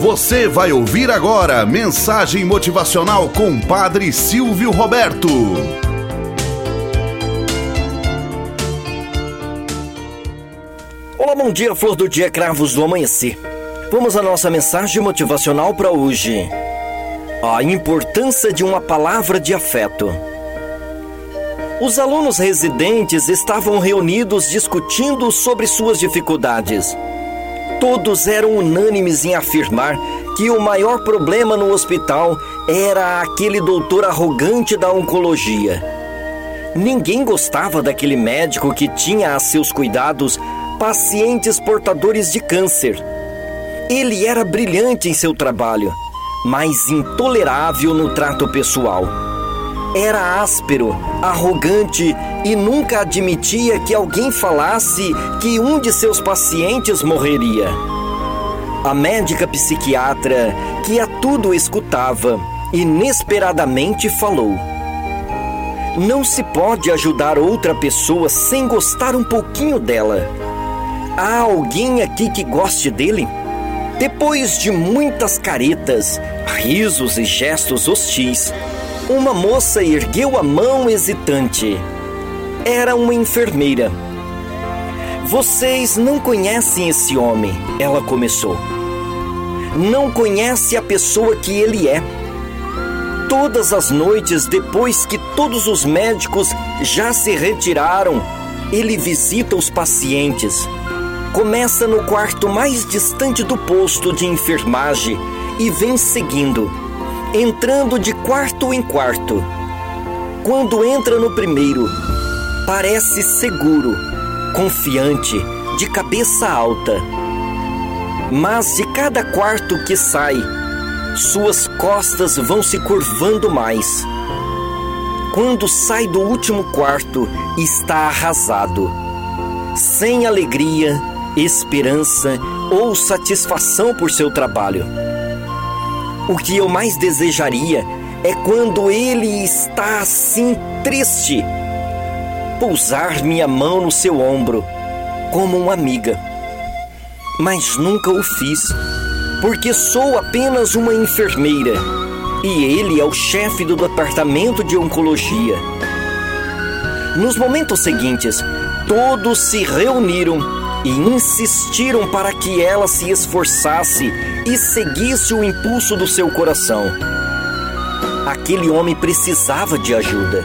Você vai ouvir agora mensagem motivacional com Padre Silvio Roberto. Olá, bom dia, flor do dia, cravos do amanhecer. Vamos à nossa mensagem motivacional para hoje. A importância de uma palavra de afeto. Os alunos residentes estavam reunidos discutindo sobre suas dificuldades. Todos eram unânimes em afirmar que o maior problema no hospital era aquele doutor arrogante da oncologia. Ninguém gostava daquele médico que tinha a seus cuidados pacientes portadores de câncer. Ele era brilhante em seu trabalho, mas intolerável no trato pessoal. Era áspero, arrogante e nunca admitia que alguém falasse que um de seus pacientes morreria. A médica psiquiatra, que a tudo escutava, inesperadamente falou: Não se pode ajudar outra pessoa sem gostar um pouquinho dela. Há alguém aqui que goste dele? Depois de muitas caretas, risos e gestos hostis, uma moça ergueu a mão hesitante. Era uma enfermeira. Vocês não conhecem esse homem, ela começou. Não conhece a pessoa que ele é. Todas as noites, depois que todos os médicos já se retiraram, ele visita os pacientes. Começa no quarto mais distante do posto de enfermagem e vem seguindo entrando de quarto em quarto. Quando entra no primeiro, parece seguro, confiante, de cabeça alta. Mas de cada quarto que sai, suas costas vão se curvando mais. Quando sai do último quarto, está arrasado, sem alegria, esperança ou satisfação por seu trabalho. O que eu mais desejaria é quando ele está assim triste, pousar minha mão no seu ombro, como uma amiga. Mas nunca o fiz, porque sou apenas uma enfermeira e ele é o chefe do departamento de oncologia. Nos momentos seguintes, todos se reuniram e insistiram para que ela se esforçasse e seguisse o impulso do seu coração. Aquele homem precisava de ajuda.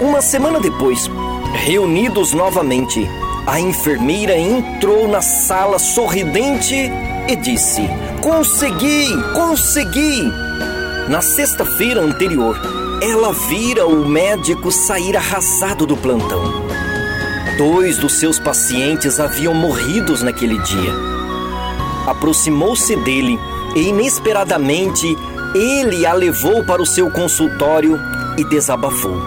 Uma semana depois, reunidos novamente, a enfermeira entrou na sala sorridente e disse: Consegui! Consegui! Na sexta-feira anterior, ela vira o médico sair arrasado do plantão. Dois dos seus pacientes haviam morrido naquele dia. Aproximou-se dele e, inesperadamente, ele a levou para o seu consultório e desabafou.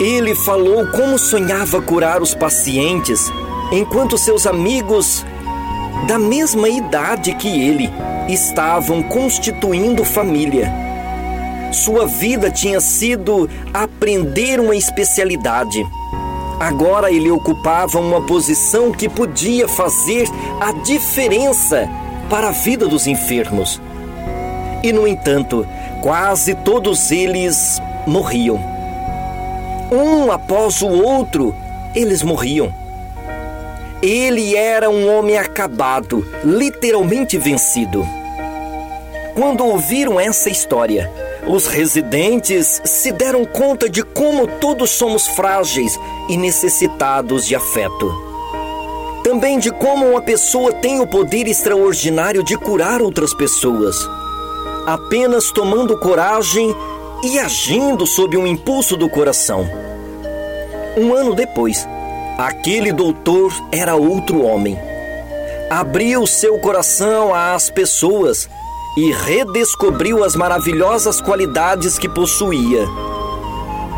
Ele falou como sonhava curar os pacientes, enquanto seus amigos, da mesma idade que ele, estavam constituindo família. Sua vida tinha sido aprender uma especialidade Agora ele ocupava uma posição que podia fazer a diferença para a vida dos enfermos. E, no entanto, quase todos eles morriam. Um após o outro, eles morriam. Ele era um homem acabado, literalmente vencido. Quando ouviram essa história, os residentes se deram conta de como todos somos frágeis e necessitados de afeto. Também de como uma pessoa tem o poder extraordinário de curar outras pessoas, apenas tomando coragem e agindo sob um impulso do coração. Um ano depois, aquele doutor era outro homem. Abriu seu coração às pessoas e redescobriu as maravilhosas qualidades que possuía.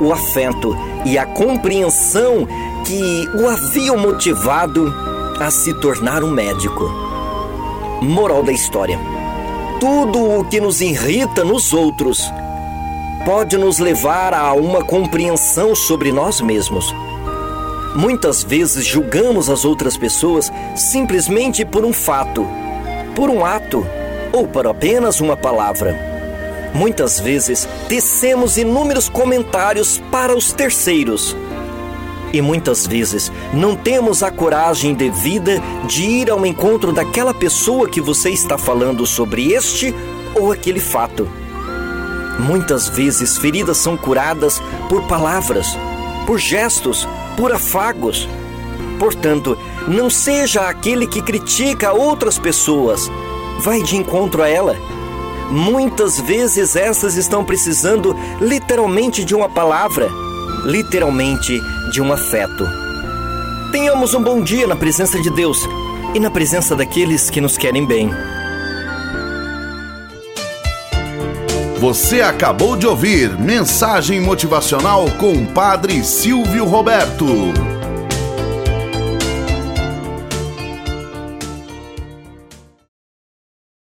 O afeto e a compreensão que o haviam motivado a se tornar um médico. Moral da história: tudo o que nos irrita nos outros pode nos levar a uma compreensão sobre nós mesmos. Muitas vezes julgamos as outras pessoas simplesmente por um fato, por um ato ou para apenas uma palavra. Muitas vezes tecemos inúmeros comentários para os terceiros. E muitas vezes não temos a coragem devida de ir ao encontro daquela pessoa que você está falando sobre este ou aquele fato. Muitas vezes feridas são curadas por palavras, por gestos, por afagos. Portanto, não seja aquele que critica outras pessoas. Vai de encontro a ela. Muitas vezes essas estão precisando literalmente de uma palavra, literalmente de um afeto. Tenhamos um bom dia na presença de Deus e na presença daqueles que nos querem bem. Você acabou de ouvir Mensagem Motivacional com o Padre Silvio Roberto.